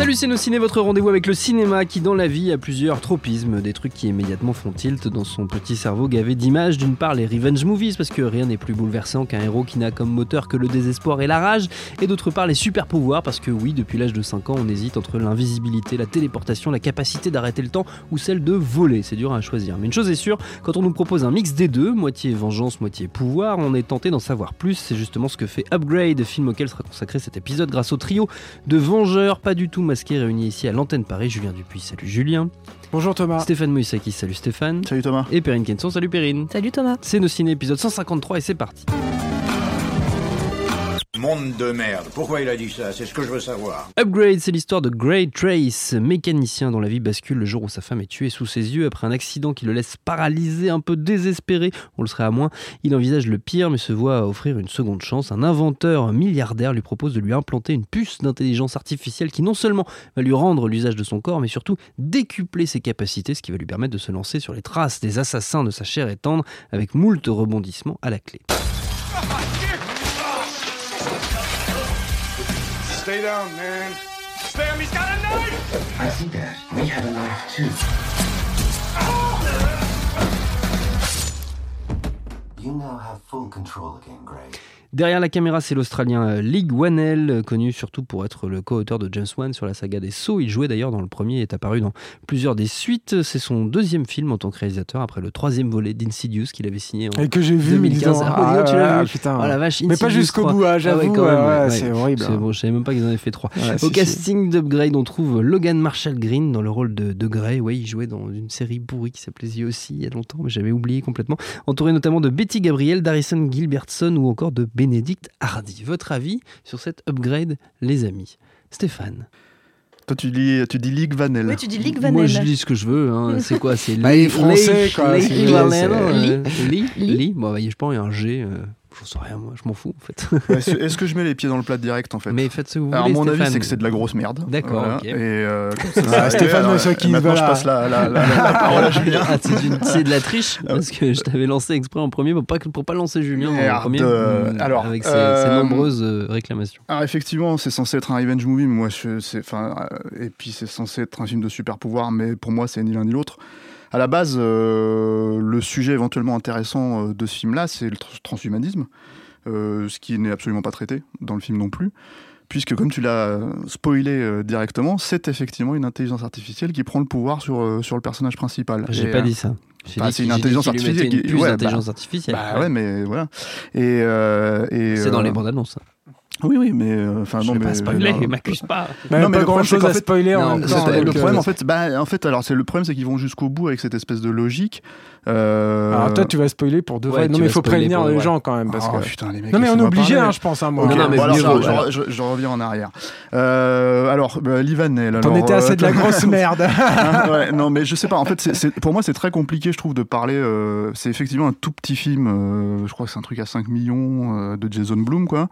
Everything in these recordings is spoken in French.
Salut c'est nos ciné, votre rendez-vous avec le cinéma qui dans la vie a plusieurs tropismes, des trucs qui immédiatement font tilt dans son petit cerveau gavé d'images. D'une part les revenge movies parce que rien n'est plus bouleversant qu'un héros qui n'a comme moteur que le désespoir et la rage, et d'autre part les super pouvoirs parce que oui depuis l'âge de 5 ans on hésite entre l'invisibilité, la téléportation, la capacité d'arrêter le temps ou celle de voler, c'est dur à choisir. Mais une chose est sûre, quand on nous propose un mix des deux, moitié vengeance, moitié pouvoir, on est tenté d'en savoir plus, c'est justement ce que fait Upgrade, film auquel sera consacré cet épisode grâce au trio de vengeurs pas du tout masqué réunis ici à l'antenne Paris. Julien Dupuis, salut Julien. Bonjour Thomas. Stéphane Moïsaki, salut Stéphane. Salut Thomas. Et Perrine Kenson, salut Perrine. Salut Thomas. C'est nos ciné épisode 153 et c'est parti. Monde de merde. Pourquoi il a dit ça? C'est ce que je veux savoir. Upgrade, c'est l'histoire de Gray Trace, mécanicien dont la vie bascule le jour où sa femme est tuée sous ses yeux après un accident qui le laisse paralysé, un peu désespéré. On le serait à moins. Il envisage le pire mais se voit offrir une seconde chance. Un inventeur milliardaire lui propose de lui implanter une puce d'intelligence artificielle qui non seulement va lui rendre l'usage de son corps mais surtout décupler ses capacités, ce qui va lui permettre de se lancer sur les traces des assassins de sa chair et tendre avec moult rebondissements à la clé. Stay down, man. Sam, he's got a knife! I see that. We have a knife too. You now have full control again, Greg. Derrière la caméra, c'est l'Australien euh, Lig Wanell, euh, connu surtout pour être le co-auteur de James Wan sur la saga des Sceaux. Il jouait d'ailleurs dans le premier et est apparu dans plusieurs des suites. C'est son deuxième film en tant que réalisateur après le troisième volet d'Insidious qu'il avait signé en Et que j'ai vu, 2015. disant, Ah, ah, tu l'as ouais, vu putain. Oh la vache, Mais pas Insidious jusqu'au 3. bout, ah, Ah j'avoue, ouais, même, ouais, ouais, ouais, c'est horrible, C'est hein. bon, je savais même pas qu'ils en avaient fait trois. Ouais, Au casting d'Upgrade, on trouve Logan Marshall Green dans le rôle de, de Grey. Oui, il jouait dans une série pourrie qui s'appelait The aussi il y a longtemps, mais j'avais oublié complètement. Entouré notamment de Betty Gabriel, d'Harrison Gilbertson ou encore de Benedict Hardy. Votre avis sur cette Upgrade, les amis? Stéphane Toi, tu dis, tu dis Ligue Vanel. Oui, tu dis Ligue Moi, Vanel. je dis ce que je veux. hein. C'est quoi? C'est Bah, est Lee- français, quoi, Lee Vanel, c'est- euh, Lee Lee Lee Bon, bah, je pense il y a un G. euh, J'en sais rien, moi. Je m'en fous, en fait. Est-ce est-ce que je mets les pieds dans le plat direct en fait? Mais faites ce que vous Alors, voulez, mon avis, Stéphane. c'est que c'est de la grosse merde. D'accord, Voilà. ok. Et euh, ça, Ah, Stéphane alors, Moïsaki, Maintenant, je voilà. passe la, la, la, la parole à Julien. Ah, c'est de la triche Ah parce que je t'avais lancé exprès en premier pour pas, pour pas lancer Julien en Merde. premier Euh, alors, avec ses, euh, ses nombreuses euh, réclamations. Alors effectivement, c'est censé être un revenge movie, mais moi, je, c'est, enfin, euh, et puis c'est censé être un film de super pouvoir, mais pour moi, c'est ni l'un ni l'autre. À la base, euh, le sujet éventuellement intéressant euh, de ce film-là, c'est le tr- transhumanisme, euh, ce qui n'est absolument pas traité dans le film non plus. Puisque, comme tu l'as spoilé directement, c'est effectivement une intelligence artificielle qui prend le pouvoir sur, sur le personnage principal. J'ai Et, pas dit ça. Bah, c'est une dit intelligence artificielle Une qui- ouais, bah, d'intelligence artificielle. Bah ouais, mais voilà. Et, euh, et, C'est dans les bandes annonces. Oui, oui, mais euh, enfin Je non, mais pas spoiler, non, m'accuse pas. Non, mais pas grand chose à spoiler donc, le problème, euh, en fait, bah, en fait, alors c'est le problème, c'est qu'ils vont jusqu'au bout avec cette espèce de logique. Euh, Alors toi, tu vas spoiler pour de vrai. non, mais il faut prévenir les vrai. gens quand même. Parce oh, que... putain, les mecs. Non, mais on est obligé, hein, je pense. Hein, moi. Non, non, mais bon, alors, je, vaut, je- alors. je- je reviens en arrière. Euh, alors, bah, Livanel. T'en étais assez euh, de la grosse merde. Hein, ouais, non, mais je sais pas. En fait, pour moi, c'est très compliqué, je trouve, de parler. euh, c'est effectivement un tout petit film. euh, je crois que c'est un truc à 5 millions euh, de Jason Blum, quoi.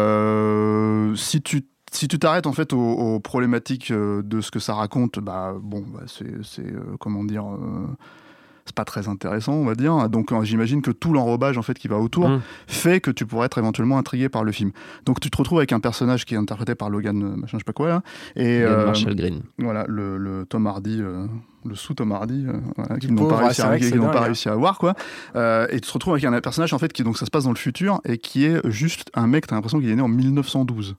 Euh, si tu si tu t'arrêtes en fait aux, aux problématiques de ce que ça raconte, bah bon, bah, c'est c'est, euh, comment dire. euh, c'est pas très intéressant, on va dire. Donc euh, j'imagine que tout l'enrobage en fait qui va autour Mm. fait que tu pourrais être éventuellement intrigué par le film. Donc tu te retrouves avec un personnage qui est interprété par Logan, euh, machin, je sais pas quoi là, et Logan euh, Marshall Green. voilà, le, le Tom Hardy, euh, le sous Tom Hardy, euh, voilà, qu'ils n'ont pas réussi, à, dingue, pas hein. réussi à avoir, quoi. Euh, et tu te retrouves avec un personnage, en fait, qui, donc ça se passe dans le futur, et qui est juste un mec, t'as l'impression qu'il est né en 1912.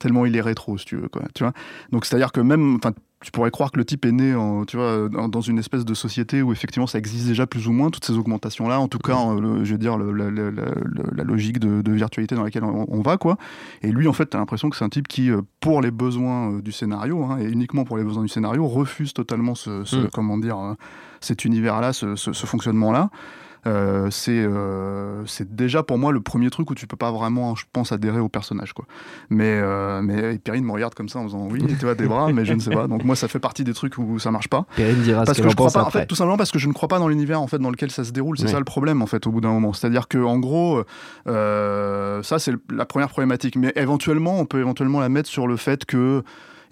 Tellement il est rétro, si tu veux, quoi. Tu vois Donc c'est-à-dire que même, enfin, tu pourrais croire que le type est né, en, tu vois, dans une espèce de société où effectivement ça existe déjà plus ou moins toutes ces augmentations-là. En tout cas, euh, le- je veux dire le- le- la logique de, de virtualité dans laquelle on, on va, quoi. Et lui, en fait, t'as l'impression que c'est un type qui, euh, pour les besoins euh, du scénario, hein, et uniquement pour les besoins du scénario, refuse totalement ce, ce- Mm. comment dire, cet univers-là, ce, ce- ce fonctionnement-là. Euh, c'est euh, c'est déjà pour moi le premier truc où tu peux pas vraiment, je pense, adhérer au personnage. Quoi. Mais, euh, mais Perrine me regarde comme ça en faisant oui, tu vois, des bras, mais je ne sais pas. Donc moi, ça fait partie des trucs où ça marche pas. Perrine dira Parce ce que qu'elle je crois pas, en fait, tout simplement parce que je ne crois pas dans l'univers en fait dans lequel ça se déroule. C'est ça le problème en fait au bout d'un moment. C'est-à-dire que en gros, euh, ça c'est la première problématique. Mais éventuellement, on peut éventuellement la mettre sur le fait que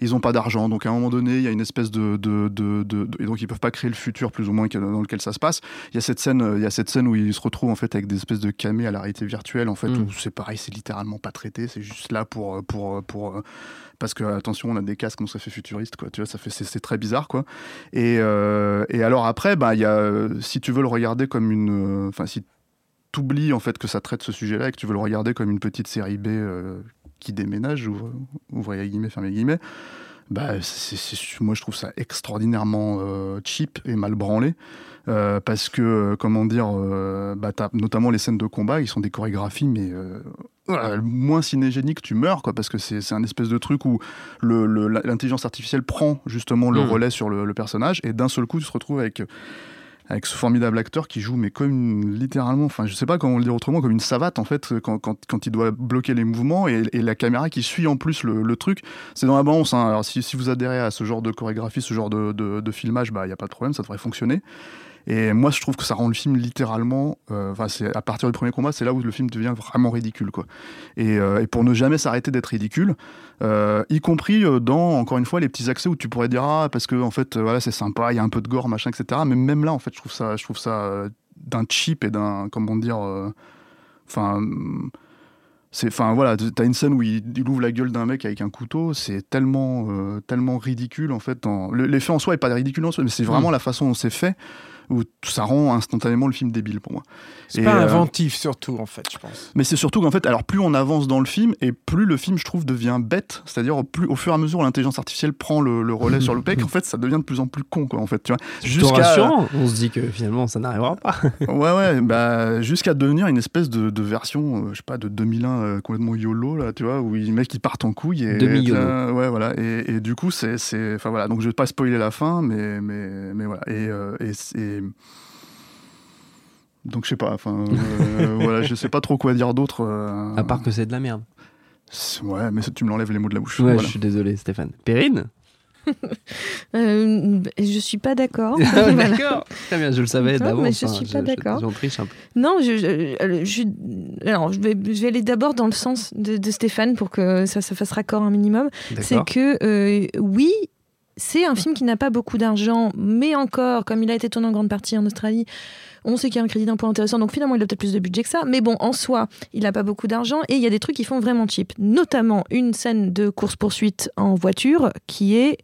ils n'ont pas d'argent, donc à un moment donné, il y a une espèce de, de, de- et donc ils peuvent pas créer le futur plus ou moins dans lequel ça se passe. Il y a cette scène, il y a cette scène où ils se retrouvent en fait avec des espèces de camés à la réalité virtuelle en fait Mm. où c'est pareil, c'est littéralement pas traité, c'est juste là pour pour pour euh, parce que attention, on a des casques, donc ça fait futuriste quoi. Tu vois, ça fait c'est très bizarre quoi. Et, euh, et alors après, bah, y a, si tu veux le regarder comme une. euh, Enfin, si tu oublies en fait que ça traite ce sujet-là et que tu veux le regarder comme une petite série B euh, qui déménage, ouvre, ouvre guillemets, ferme les guillemets, bah, moi je trouve ça extraordinairement euh, cheap et mal branlé. euh, parce que, euh, comment dire, euh, bah, notamment les scènes de combat, ils sont des chorégraphies, mais voilà, moins cinégénique, tu meurs, quoi, parce que c'est un espèce de truc où le- le- l'intelligence artificielle prend justement le Mm. relais sur le, le personnage, et d'un seul coup, tu te retrouves avec, avec ce formidable acteur qui joue, mais comme une- littéralement, enfin, je sais pas comment le dire autrement, comme une savate, en fait, quand, quand, il doit bloquer les mouvements, et, la caméra qui suit en plus le, truc. C'est dans la balance, hein. alors si, si vous adhérez à ce genre de chorégraphie, ce genre de, de, filmage, bah, il n'y a pas de problème, ça devrait fonctionner. Et moi, je trouve que ça rend le film littéralement. euh, Enfin, c'est à partir du premier combat, c'est là où le film devient vraiment ridicule, quoi. Et, euh, et pour ne jamais s'arrêter d'être ridicule, euh, y compris dans encore une fois les petits accès où tu pourrais dire ah parce que en fait voilà c'est sympa, il y a un peu de gore, machin, etc. Mais même là, en fait, je trouve ça, je trouve ça d'un cheap et d'un comment dire, enfin. c'est, enfin voilà, t'as une scène où il, il ouvre la gueule d'un mec avec un couteau, c'est tellement, tellement ridicule en fait. L'effet en soi est pas ridicule en soi, mais c'est vraiment la façon dont c'est fait où ça rend instantanément le film débile pour moi. C'est Et, pas euh, inventif, surtout, en fait, je pense. mais c'est surtout qu'en fait, alors plus on avance dans le film, et plus le film, je trouve, devient bête. C'est-à-dire, plus au fur et à mesure, l'intelligence artificielle prend le, le relais sur le pec. En fait, ça devient de plus en plus con, quoi. En fait, tu vois. Rassurant. On se dit que finalement ça n'arrivera pas. ouais, ouais, bah, jusqu'à devenir une espèce de, de version, euh, je sais pas, de 2001 euh, complètement yolo là, tu vois, où les mecs ils partent en couille. Et, Demi-YOLO. euh, ouais, voilà. Et, et du coup, c'est, c'est, enfin voilà. Donc je vais pas spoiler la fin, mais, mais, mais voilà. Et, euh, et donc je sais pas, enfin euh, voilà, je sais pas trop quoi dire d'autre. euh, À part que c'est de la merde. Ouais, mais ça, tu me l'enlèves les mots de la bouche. Ouais, Voilà. je suis désolé, Stéphane. Perrine Euh, je suis pas d'accord. Ah, Voilà. D'accord. Très bien, je le savais Non, d'avance. mais je hein, suis pas d'accord. J'en triche un peu. Non, je, je, euh, je- alors, je vais, je vais aller d'abord dans le sens de, de Stéphane pour que ça se fasse raccord un minimum. C'est que euh, oui, c'est un film qui n'a pas beaucoup d'argent, mais encore, comme il a été tourné en grande partie en Australie, on sait qu'il y a un crédit d'impôt intéressant, donc finalement il a peut-être plus de budget que ça. Mais bon, en soi, il n'a pas beaucoup d'argent et il y a des trucs qui font vraiment cheap. Notamment une scène de course-poursuite en voiture qui est,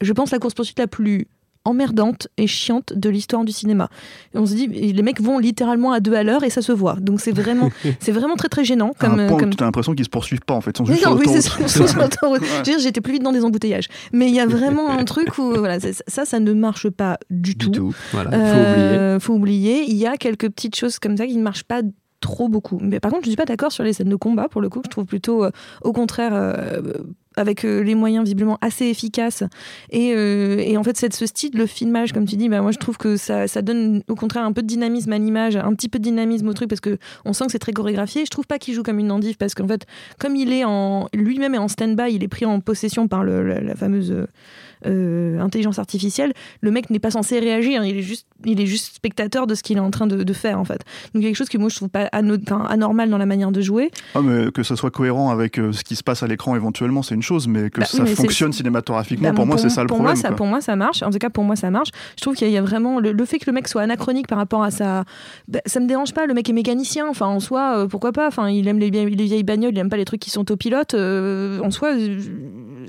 je pense, la course-poursuite la plus emmerdante et chiante de l'histoire du cinéma. Et on se dit, les mecs vont littéralement à deux à l'heure et ça se voit. Donc c'est vraiment, c'est vraiment très très gênant. À un Comme, point comme... où tu as l'impression qu'ils se poursuivent pas en fait, sont Oui, juste non, sur oui, c'est J'étais plus vite dans des embouteillages. Mais il y a vraiment un truc où voilà, ça, ça ne marche pas du, Du tout. Voilà, il faut Euh, oublier. faut oublier. Il y a quelques petites choses comme ça qui ne marchent pas trop beaucoup. Mais par contre, je ne suis pas d'accord sur les scènes de combat, pour le coup. Je trouve plutôt, euh, au contraire, euh, avec euh, les moyens visiblement assez efficaces. Et, euh, et en fait, cette, ce style, le filmage, comme tu dis, bah, moi je trouve que ça, ça donne au contraire un peu de dynamisme à l'image, un petit peu de dynamisme au truc, parce que on sent que c'est très chorégraphié. Je trouve pas qu'il joue comme une endive, parce qu'en fait, comme il est en lui-même est en stand-by, il est pris en possession par le- la, la fameuse euh, intelligence artificielle, le mec n'est pas censé réagir, il est juste, il est juste spectateur de ce qu'il est en train de, de faire en fait. Donc quelque chose que moi je trouve pas anormal dans la manière de jouer. Ah, mais que ça soit cohérent avec euh, ce qui se passe à l'écran éventuellement, c'est une chose, mais que Bah oui, ça mais fonctionne cinématographiquement, Bah, pour moi, c'est ça le pour problème. Moi, ça, pour moi, ça marche. En tout cas, pour moi, ça marche. Je trouve qu'il y a vraiment le, le fait que le mec soit anachronique par rapport à sa. bah, ça me dérange pas. Le mec est mécanicien. Enfin, en soi, euh, pourquoi pas. Enfin, il aime les, vieilles- les vieilles bagnoles. Il aime pas les trucs qui sont autopilotes. Euh, en soi,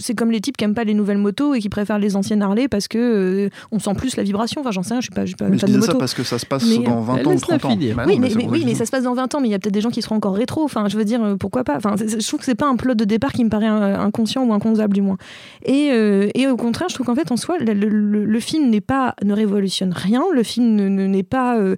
c'est comme les types qui aiment pas les nouvelles motos et qui préfèrent les anciennes Harley parce que euh, on sent plus la vibration. Enfin, j'en sais rien. Je suis pas, je suis pas Mais je fan de disais ça moto. parce que ça se passe Mais, dans 20 ans ou laisse-la 30 ans. finir. Bah oui, non, mais, oui, ça se passe dans 20 ans, mais il y a peut-être des gens qui seront encore rétro. Enfin, je veux dire, euh, pourquoi pas? Enfin, je trouve que c'est pas un plot de départ qui me paraît euh, incon- inconscient ou inconcevable du moins. Et, euh, et au contraire, je trouve qu'en fait, en soi, le, le- le film n'est pas, ne révolutionne rien, le film ne- ne- n'est pas euh,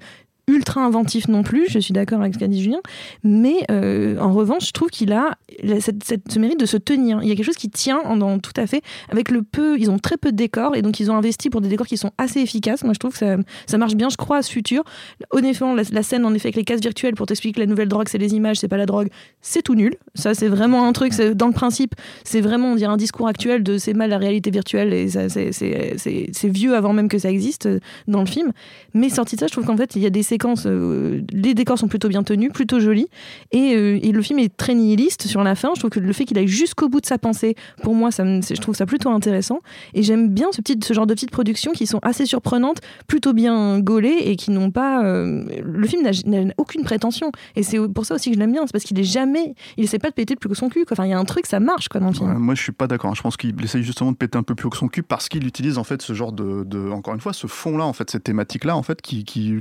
ultra inventif non plus, je suis d'accord avec ce qu'a dit Julien, mais euh, en revanche, je trouve qu'il a cette, cette- ce mérite de se tenir. Il y a quelque chose qui tient en, tout à fait avec le peu, ils ont très peu de décors et donc ils ont investi pour des décors qui sont assez efficaces. Moi, je trouve que ça, ça marche bien, je crois à ce futur. Honnêtement, la, la scène en effet avec les cases virtuelles pour t'expliquer que la nouvelle drogue c'est les images, c'est pas la drogue, c'est tout nul. Ça, c'est vraiment un truc, dans le principe, c'est vraiment, on dirait un discours actuel de c'est mal la réalité virtuelle et c'est vieux avant même que ça existe euh, dans le film. Mais sorti de ça, je trouve qu'en fait, il y a des euh, les décors sont plutôt bien tenus, plutôt jolis, et, euh, et le film est très nihiliste sur la fin. Je trouve que le fait qu'il aille jusqu'au bout de sa pensée, pour moi, je trouve ça plutôt intéressant. Et j'aime bien ce, genre de petites productions qui sont assez surprenantes, plutôt bien gaulées et qui n'ont pas. euh, le film n'a aucune prétention. Et c'est pour ça aussi que je l'aime bien, c'est parce qu'il est jamais. Il essaie pas de péter plus que son cul. Enfin, il y a un truc, ça marche quoi, dans le film. Moi, je suis pas d'accord. Je pense qu'il essaye justement de péter un peu plus que son cul parce qu'il utilise en fait ce genre de, encore une fois, ce fond-là, en fait, cette thématique-là, en fait,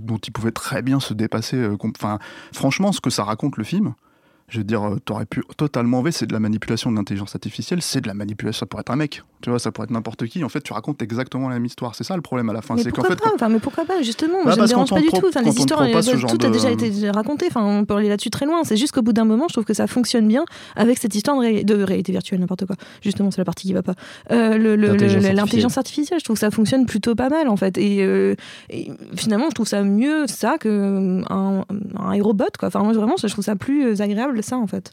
dont il pouvait très bien se dépasser. euh, franchement, ce que ça raconte le film. Je veux dire, euh, t'aurais pu totalement enlever, c'est de la manipulation de l'intelligence artificielle, c'est de la manipulation, pourrait être un mec, tu vois, ça pourrait être n'importe qui. En fait, tu racontes exactement la même histoire. C'est ça le problème à la fin. Mais C'est qu'en pourquoi fait, pas enfin, Mais pourquoi pas Justement, Bah, moi, je me parce dérange pas du tout. Enfin, les histoires, te prend pas ce euh, genre tout a de- déjà été raconté. Enfin, on peut aller là-dessus très loin. C'est juste qu'au bout d'un moment, je trouve que ça fonctionne bien avec cette histoire de, ré- de réalité virtuelle, n'importe quoi. Justement, c'est la partie qui va pas. Euh, le- le- L'intelligence le- L'intelligence artificielle, je trouve que ça fonctionne plutôt pas mal en fait. Et, euh, et finalement, je trouve ça mieux ça que un, un aérobot quoi. Enfin, moi vraiment, je trouve ça plus agréable ça en fait.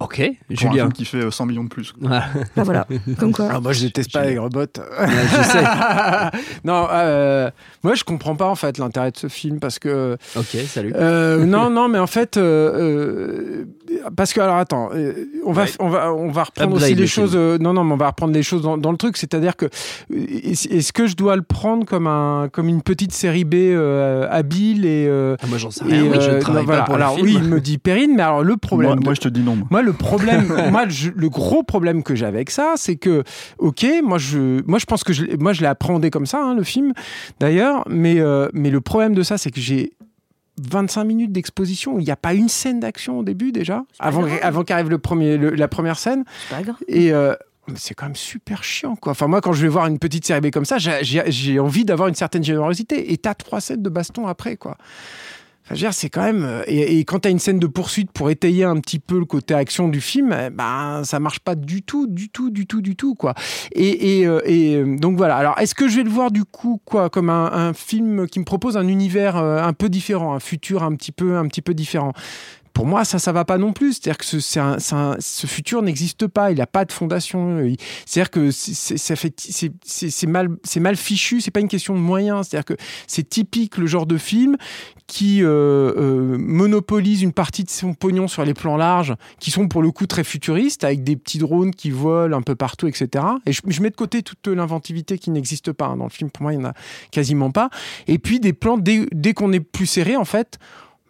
Ok, pour un Julien. film qui fait euh, 100 millions de plus. Voilà. Bah voilà, comme quoi. Ah, moi, je déteste pas les robots. je sais. non, euh, moi, je comprends pas en fait l'intérêt de ce film parce que. Ok, salut. Euh, non, non, mais en fait, euh, euh, parce que alors attends, euh, on va, Ouais. on va, on va reprendre Upgrade aussi le les choses. euh, non, non, mais on va reprendre les choses dans, dans le truc, c'est-à-dire que euh, est-ce que je dois le prendre comme un, comme une petite série B euh, habile et, euh, Ah, moi j'en sais et, rien, oui, je euh, travaille non, pas voilà. pour Alors le oui, il me dit Perrine, mais alors le problème. Moi, de- moi, je te dis non. moi. moi, le problème, moi, je- le gros problème que j'ai avec ça, c'est que, ok, moi, je, moi, je pense que je, l'ai- moi, je l'ai appréhendé comme ça, hein, le film, d'ailleurs, mais, euh, mais le problème de ça, c'est que j'ai 25 minutes d'exposition, il n'y a pas une scène d'action au début déjà, avant, avant qu'arrive le premier, le- la première scène, C'est pas grave. et euh, c'est quand même super chiant, quoi. Enfin, moi, quand je vais voir une petite série B comme ça, j'ai envie d'avoir une certaine générosité, et t'as trois scènes de baston après, quoi. C'est quand même. euh, Et, quand tu as une scène de poursuite pour étayer un petit peu le côté action du film, eh ben, ça marche pas du tout, du tout, du tout, du tout, quoi. Et, euh, euh, donc voilà. Alors, est-ce que je vais le voir du coup, quoi, comme un, un film qui me propose un univers un peu différent, un futur un petit peu, un petit peu différent? Pour moi, ça, ça va pas non plus. C'est-à-dire que ce, futur n'existe pas. Il n'a pas de fondation. C'est-à-dire que c'est- mal, mal fichu. C'est pas une question de moyens. C'est-à-dire que c'est typique le genre de film qui euh, euh, monopolise une partie de son pognon sur les plans larges, qui sont pour le coup très futuristes, avec des petits drones qui volent un peu partout, etc. Et je, mets de côté toute l'inventivité qui n'existe pas hein, dans le film. Pour moi, il n'y en a quasiment pas. Et puis des plans, dès qu'on est plus serré, en fait,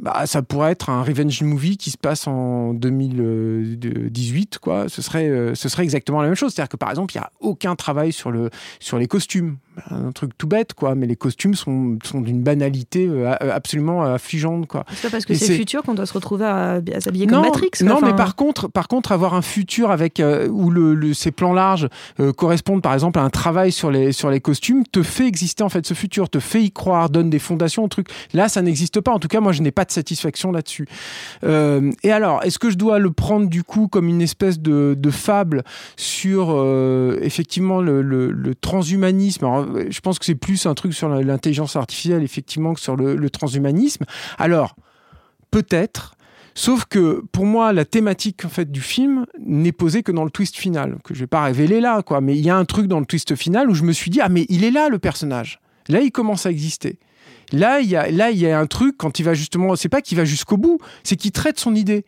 bah, ça pourrait être un revenge movie qui se passe en 2018, quoi. Ce serait, euh, ce serait exactement la même chose. C'est-à-dire que par exemple, il n'y a aucun travail sur les costumes. Un truc tout bête, quoi. Mais les costumes sont, sont d'une banalité euh, absolument affligeante, quoi. C'est pas parce que c'est futur qu'on doit se retrouver à, à s'habiller comme Matrix. quoi. non, Enfin, mais par contre, par contre, avoir un futur avec euh, où le, le- ces plans larges euh, correspondent, par exemple, à un travail sur les sur les costumes, te fait exister en fait ce futur, te fait y croire, donne des fondations au truc. Là, ça n'existe pas. En tout cas, moi, je n'ai pas de satisfaction là-dessus. Euh, et alors, est-ce que je dois le prendre du coup comme une espèce de, de fable sur euh, effectivement le, le- le transhumanisme? Alors, je pense que c'est plus un truc sur l'intelligence artificielle effectivement que sur le, le transhumanisme. Alors, peut-être. Sauf que pour moi, la thématique en fait du film n'est posée que dans le twist final, que je vais pas révéler là, quoi. Mais il y a un truc dans le twist final où je me suis dit ah mais il est là le personnage. Là, il commence à exister. Là, il y a, là, il y a un truc quand il va justement, c'est pas qu'il va jusqu'au bout, c'est qu'il traite son idée.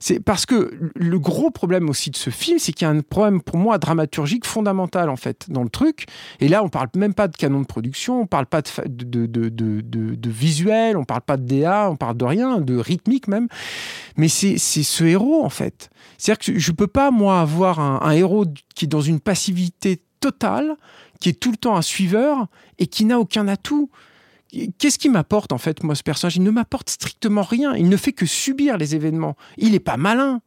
C'est parce que le gros problème aussi de ce film, c'est qu'il y a un problème pour moi dramaturgique fondamental en fait dans le truc. Et là, on parle même pas de canon de production, on parle pas de, de, de, de, visuel, on parle pas de DA, on parle de rien, de rythmique même. Mais c'est c'est ce héros en fait. C'est-à-dire que je peux pas moi avoir un, un héros qui est dans une passivité totale, qui est tout le temps un suiveur et qui n'a aucun atout. Qu'est-ce qui m'apporte en fait, moi, ce personnage? Il ne m'apporte strictement rien. Il ne fait que subir les événements. Il n'est pas malin.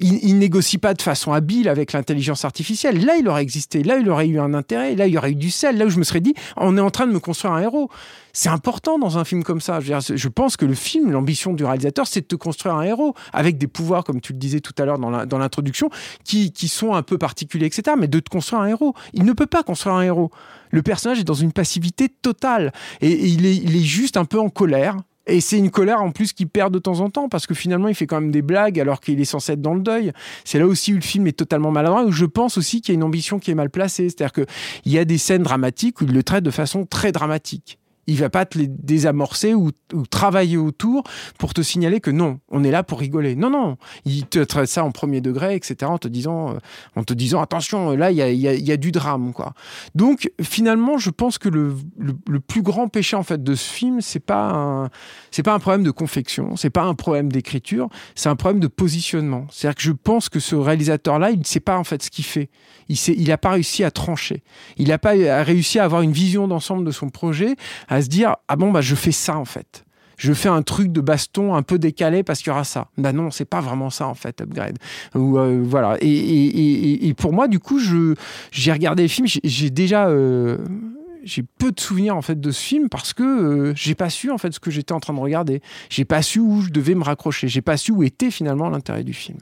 Il, négocie pas de façon habile avec l'intelligence artificielle. Là, il aurait existé. Là, il aurait eu un intérêt. Là, il aurait eu du sel. Là où je me serais dit, on est en train de me construire un héros. C'est important dans un film comme ça. Je, pense que le film, l'ambition du réalisateur, c'est de te construire un héros avec des pouvoirs, comme tu le disais tout à l'heure dans l'introduction, qui, sont un peu particuliers, etc. Mais de te construire un héros. Il ne peut pas construire un héros. Le personnage est dans une passivité totale. Et, il est juste un peu en colère. Et c'est une colère en plus qu'il perd de temps en temps parce que finalement il fait quand même des blagues alors qu'il est censé être dans le deuil. C'est là aussi où le film est totalement maladroit, où je pense aussi qu'il y a une ambition qui est mal placée. C'est-à-dire qu'il y a des scènes dramatiques où il le traite de façon très dramatique. Il va pas te les désamorcer ou, travailler autour pour te signaler que non, on est là pour rigoler. Non, non, il te traite ça en premier degré, etc. En te disant, euh, en te disant attention, là il y a, y a- y a du drame, quoi. Donc finalement, je pense que le, le- plus grand péché en fait de ce film, c'est pas c'est pas un problème de confection, c'est pas un problème d'écriture, c'est un problème de positionnement. C'est-à-dire que je pense que ce réalisateur-là, il ne sait pas en fait ce qu'il fait. Il sait, il a pas réussi à trancher. Il n'a pas réussi à avoir une vision d'ensemble de son projet, se dire ah bon bah je fais ça en fait. Je fais un truc de baston un peu décalé parce qu'il y aura ça. Bah non, c'est pas vraiment ça en fait, Upgrade. Euh, voilà. Et, pour moi, du coup, j'ai regardé le film, j'ai- j'ai déjà euh, j'ai peu de souvenirs en fait de ce film parce que euh, j'ai pas su en fait ce que j'étais en train de regarder. J'ai pas su où je devais me raccrocher. J'ai pas su où était finalement l'intérêt du film.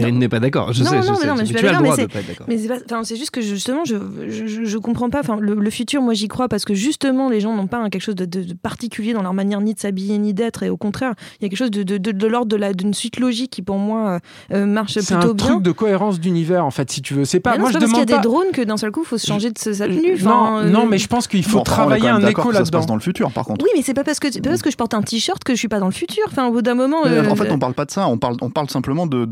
Perrine n'est pas d'accord. Je Non, sais, non, je mais sais. non, mais je suis tu as le droit mais de pas être d'accord. Mais c'est pas- enfin, c'est juste que justement, je, je, je- je comprends pas. Enfin, le, le futur, moi, j'y crois parce que justement, les gens n'ont pas un- quelque chose de, de- de particulier dans leur manière ni de s'habiller ni d'être, et au contraire, il y a quelque chose de, de, de, de l'ordre de la- d'une suite logique qui, pour moi, euh, euh, marche C'est un plutôt bien. truc de cohérence d'univers en fait, si tu veux. C'est pas. Mais non, moi, c'est je pas parce qu'il y a des drones que d'un seul coup, il faut se changer de sa tenue. non, euh, non, mais je pense qu'il faut Bon, travailler un écho que ça se passe là-dedans. dans le futur, par contre. Oui, mais c'est pas parce que c'est pas parce que je porte un t-shirt que je suis pas dans le futur. Enfin, au bout d'un moment. Euh, en fait, on parle pas de ça. On parle, on parle simplement de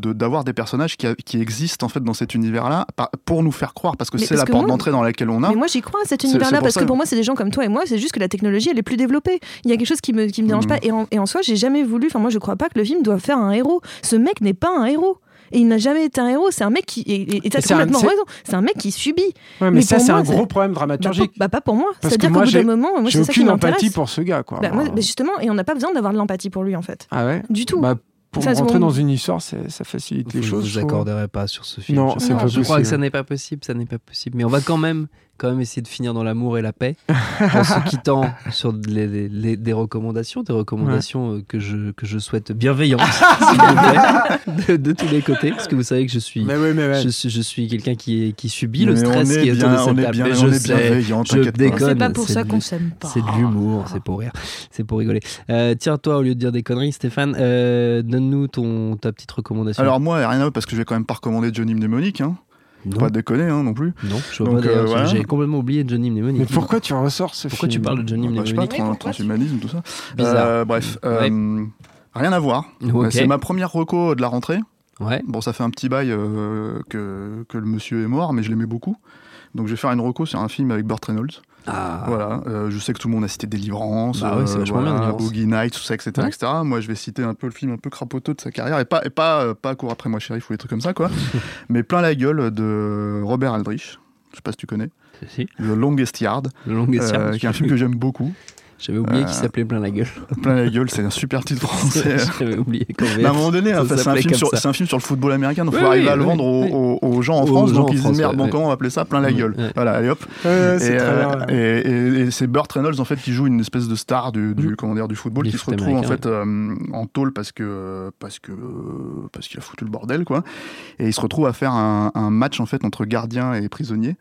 de- d'avoir des personnages qui, a- qui existent en fait dans cet univers-là pour nous faire croire, parce que c'est la que porte d'entrée dans laquelle on a. Mais moi j'y crois à cet univers-là parce ça que pour moi c'est des gens comme toi et moi, c'est juste que la technologie elle est plus développée. Il y a quelque chose qui me, qui me dérange Mhm. pas et en, et en soi j'ai jamais voulu, enfin moi je crois pas que le film doit faire un héros. Ce mec n'est pas un héros. Et il n'a jamais été un héros, c'est un mec qui. Et t'as C'est un- complètement c'est- raison, c'est un mec qui subit. Ouais, mais, Mais ça, c'est un gros problème Bah, dramaturgique. pas, bah, pas pour moi. C'est-à-dire qu'au moi, bout d'un moment, moi J'ai c'est ça qui aucune empathie pour ce gars, quoi. Bah, moi, justement, et on n'a pas besoin d'avoir de l'empathie pour lui en fait. Ah ouais? Du tout. Pour Ça, rentrer bon. dans une histoire, c'est- ça facilite les Vous choses. vous je accorderez pas sur ce film. Non, je pas Je crois que ça n'est pas possible, ça n'est pas possible. Mais on va quand même, quand même essayer de finir dans l'amour et la paix en se quittant sur les- les- les- des recommandations, des recommandations euh, que je que je souhaite bienveillantes, s'il vous plaît, de, de tous les côtés, parce que vous savez que je suis Mais oui, mais ouais. je suis, je suis quelqu'un qui, qui subit le stress qui est autour de cette on est table. bien, je est sais, je déconne. C'est pas pour ça qu'on s'aime pas. C'est de l'humour, c'est pour rire, c'est pour rigoler. Euh, tiens, toi, au lieu de dire des conneries, Stéphane, euh, donne-nous ton ta petite recommandation. Alors moi, rien à voir parce que je vais quand même pas recommander Johnny Mnemonic, hein. Non, pas déconner hein, non plus. non, je vois Donc, pas euh, voilà. J'avais complètement oublié Johnny Mnemonic. Mais pourquoi tu ressors ce Pourquoi tu film parles de Johnny Bah, je sais pas, Mnemonic trans- transhumanisme, tout ça. Bizarre. Euh, bref, euh, rien à voir. Ok. C'est ma première reco de la rentrée. Ouais. Bon, ça fait un petit bail euh, que, que le monsieur est mort, mais je l'aimais beaucoup. Donc je vais faire une reco sur un film avec Burt Reynolds. Ah. Voilà, euh, je sais que tout le monde a cité Délivrance, Bah bien, Délivrance. Boogie Nights, tout ça, etc., Ouais. etc. Moi, je vais citer un peu le film un peu crapoteux de sa carrière, et pas, et pas, euh, pas Cours après moi, shérif, ou des trucs comme ça, quoi. mais plein la gueule de Robert Aldrich. Je sais pas si tu connais. Si, The Longest Yard, longest euh, Yard. qui est un film que j'aime beaucoup. J'avais oublié Euh, qu'il s'appelait Plein la gueule. Plein la gueule, c'est un super titre français. J'avais oublié Mais à un moment donné, enfin, c'est un, film sur- ça. c'est un film sur le football américain, donc il Oui, faut arriver à le oui, vendre aux, oui. aux- aux gens en Aux France, gens donc en ils disent merde, ouais, bon, ouais. comment on va appeler ça Plein la gueule. ouais. Voilà, allez hop. Ouais, c'est Et, très euh, bien. et- et- et c'est Burt Reynolds en fait qui joue une espèce de star du, du, Mm. comment dire, du football qui se retrouve en fait euh, en tôle parce que parce que parce qu'il a foutu le bordel quoi et il se retrouve à faire un, un match en fait entre gardiens et prisonniers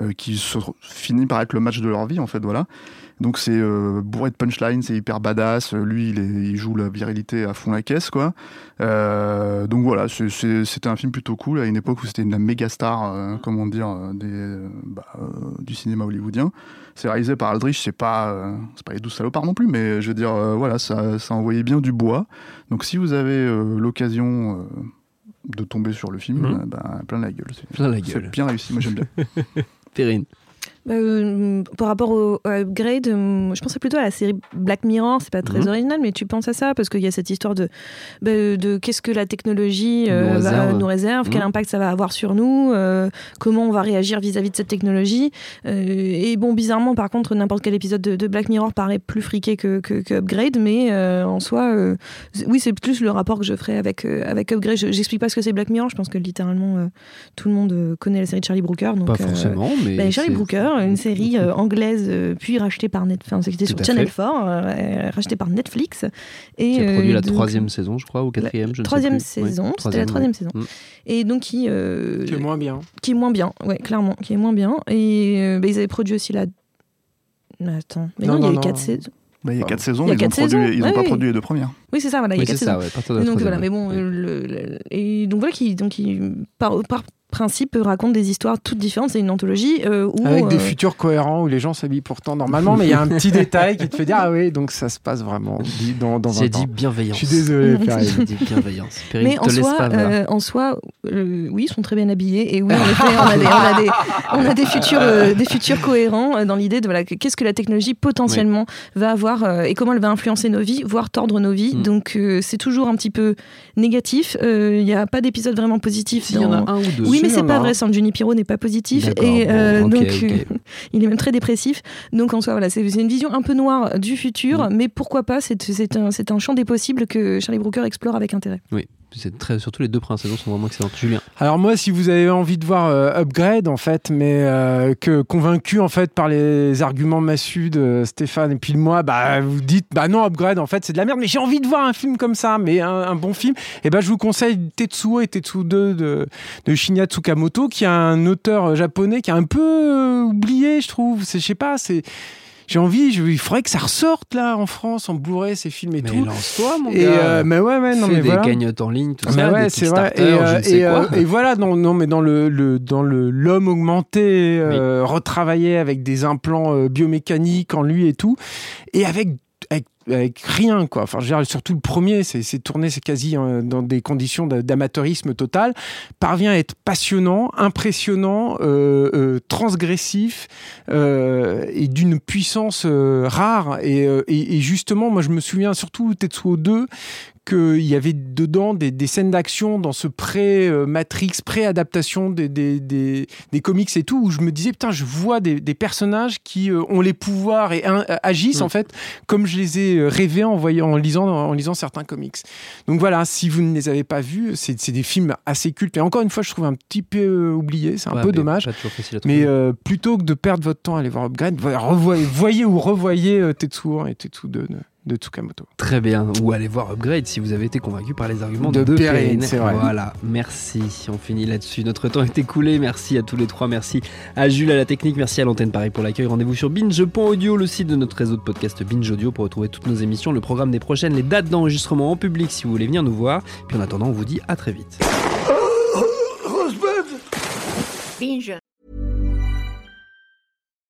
euh, qui se finit par être le match de leur vie en fait voilà donc c'est euh, bourré de punchlines, c'est hyper badass. Euh, Lui, il, est- il joue la virilité à fond la caisse, quoi. Euh, donc voilà, c'est- c'est- c'était un film plutôt cool à une époque où c'était une méga star, euh, comment dire, des, bah, du cinéma hollywoodien. C'est réalisé par Aldrich, c'est pas, c'est pas les douze salopards non plus, mais je veux dire, voilà, ça, ça envoyait bien du bois. Donc si vous avez l'occasion de tomber sur le film, euh, bah, plein la gueule. C'est- Plein la C'est gueule. bien réussi, moi j'aime bien. Perrine. Bah, euh, par rapport au, au upgrade, euh, je pensais plutôt à la série Black Mirror. C'est pas très Mhm. original, mais tu penses à ça parce qu'il y a cette histoire de, bah, de qu'est-ce que la technologie euh, Nous va- réserve. nous réserve, quel Mhm. impact ça va avoir sur nous, euh, comment on va réagir vis-à-vis de cette technologie. Euh, et bon, bizarrement, par contre, n'importe quel épisode de, de Black Mirror paraît plus friqué que, que, que Upgrade, mais euh, en soi, euh, oui, c'est plus le rapport que je ferai avec, euh, avec Upgrade. Je- J'explique pas ce que c'est Black Mirror. Je pense que littéralement euh, tout le monde euh, connaît la série de Charlie Brooker. Donc, Pas euh, forcément, mais. bah, Charlie c'est- Brooker, une série euh, anglaise, euh, puis rachetée par Netflix, enfin, c'était sur Channel fait. 4, euh, rachetée par Netflix. Et, Qui a produit euh, la donc, troisième saison, je crois, ou quatrième, je ne sais troisième plus. saison, Ouais, c'était la troisième ouais. saison. Mm. Et donc, qui, euh, C'est moins bien. qui est moins bien, ouais, clairement, qui est moins bien. Et euh, bah, ils avaient produit aussi la. Mais Attends, mais Non, non, il y a non, eu non. quatre saisons. Bah, il y a quatre saisons, Il y a ils ont, quatre produit, saisons, ils ont ouais, pas oui. produit les deux premières. Oui, c'est ça, voilà, il y a Oui, quatre c'est saisons. ça, ouais, donc voilà, mais bon, ouais. euh, le- le- et donc voilà qui donc il, par, par principe raconte des histoires toutes différentes. C'est une anthologie euh, où Avec des euh, futurs cohérents où les gens s'habillent pourtant normalement, mais il y a un petit détail qui te fait dire Ah oui, donc ça se passe vraiment dans, dans un J'ai dit bienveillance. Je suis désolé. J'ai dit bienveillance. Perrine, Mais te en soi, pas euh, en soi, euh, oui, ils sont très bien habillés et oui, en effet, on a des, on a des, on a des futurs, euh, des futurs cohérents euh, dans l'idée de voilà, que- qu'est-ce que la technologie potentiellement va avoir euh, et comment elle va influencer nos vies, voire tordre nos vies. Mm. Donc euh, c'est toujours un petit peu négatif. Euh, Il n'y a pas d'épisode vraiment positif. S'il y en a un ou deux. Oui, mais c'est pas un. vrai. San Junipero n'est pas positif et euh, bon, donc il est même très dépressif. Donc en soi, voilà, c'est une vision un peu noire du futur, Mm. mais pourquoi pas C'est un, un champ des possibles que Charlie Brooker explore avec intérêt. Oui, très, surtout les deux premières saisons sont vraiment excellentes. Julien. Alors moi, si vous avez envie de voir euh, Upgrade, en fait, mais euh, que convaincu en fait par les arguments massus de Stéphane et puis de moi, bah vous dites bah non Upgrade en fait c'est de la merde, mais j'ai envie de voir un film comme ça, mais un, bon film. Et ben je vous conseille Tetsuo et Tetsuo 2 de, de Shinya Tsukamoto, qui est un auteur japonais qui est un peu euh, oublié, je trouve. Je sais pas, c'est j'ai envie, je- il faudrait que ça ressorte là en France en Blu-ray ces films et Mais tout. lance-toi, mon Et gars. euh, mais ouais, ouais, non Fais mais des voilà. cagnottes en ligne, tout Mais ça, ouais, des c'est vrai. Et, euh, et, euh, et voilà, non, non, mais dans le, le- dans le l'homme augmenté, euh, retravaillé avec des implants euh, biomécaniques en lui et tout, et avec avec, rien quoi. Enfin, je veux dire, surtout le premier, c'est tourné, c'est quasi euh, dans des conditions d'a- d'amateurisme total. Parvient à être passionnant, impressionnant, euh, euh, transgressif et d'une puissance rare. Et justement, moi, je me souviens surtout Tetsuo 2 qu'il y avait dedans des, des scènes d'action dans ce pré-Matrix, pré-adaptation des, des, des, des comics et tout, où je me disais, putain, je vois des, personnages qui euh, ont les pouvoirs et un- agissent Mm. en fait comme je les ai euh, rêvés en, voyant, en, lisant, en lisant certains comics. Donc voilà, si vous ne les avez pas vus, c'est des films assez cultes. Et encore une fois, je trouve un petit peu euh, oublié, c'est un Ouais, peu mais dommage. Mais euh, plutôt que de perdre votre temps à aller voir Upgrade, voyez, revoyez- ou revoyez euh, Tetsuo 1 et Tetsuo 2 de, Tsukamoto. Très bien. Ou allez voir Upgrade si vous avez été convaincu par les arguments De de, Perrine, Perrine. c'est vrai. Voilà. Merci. On finit là-dessus. Notre temps est écoulé. Merci à tous les trois. Merci à Jules à la technique. Merci à l'antenne Paris pour l'accueil. Rendez-vous sur binge.audio, le site de notre réseau de podcast Binge Audio pour retrouver toutes nos émissions, le programme des prochaines, les dates d'enregistrement en public si vous voulez venir nous voir. Puis en attendant, on vous dit à très vite. Binge.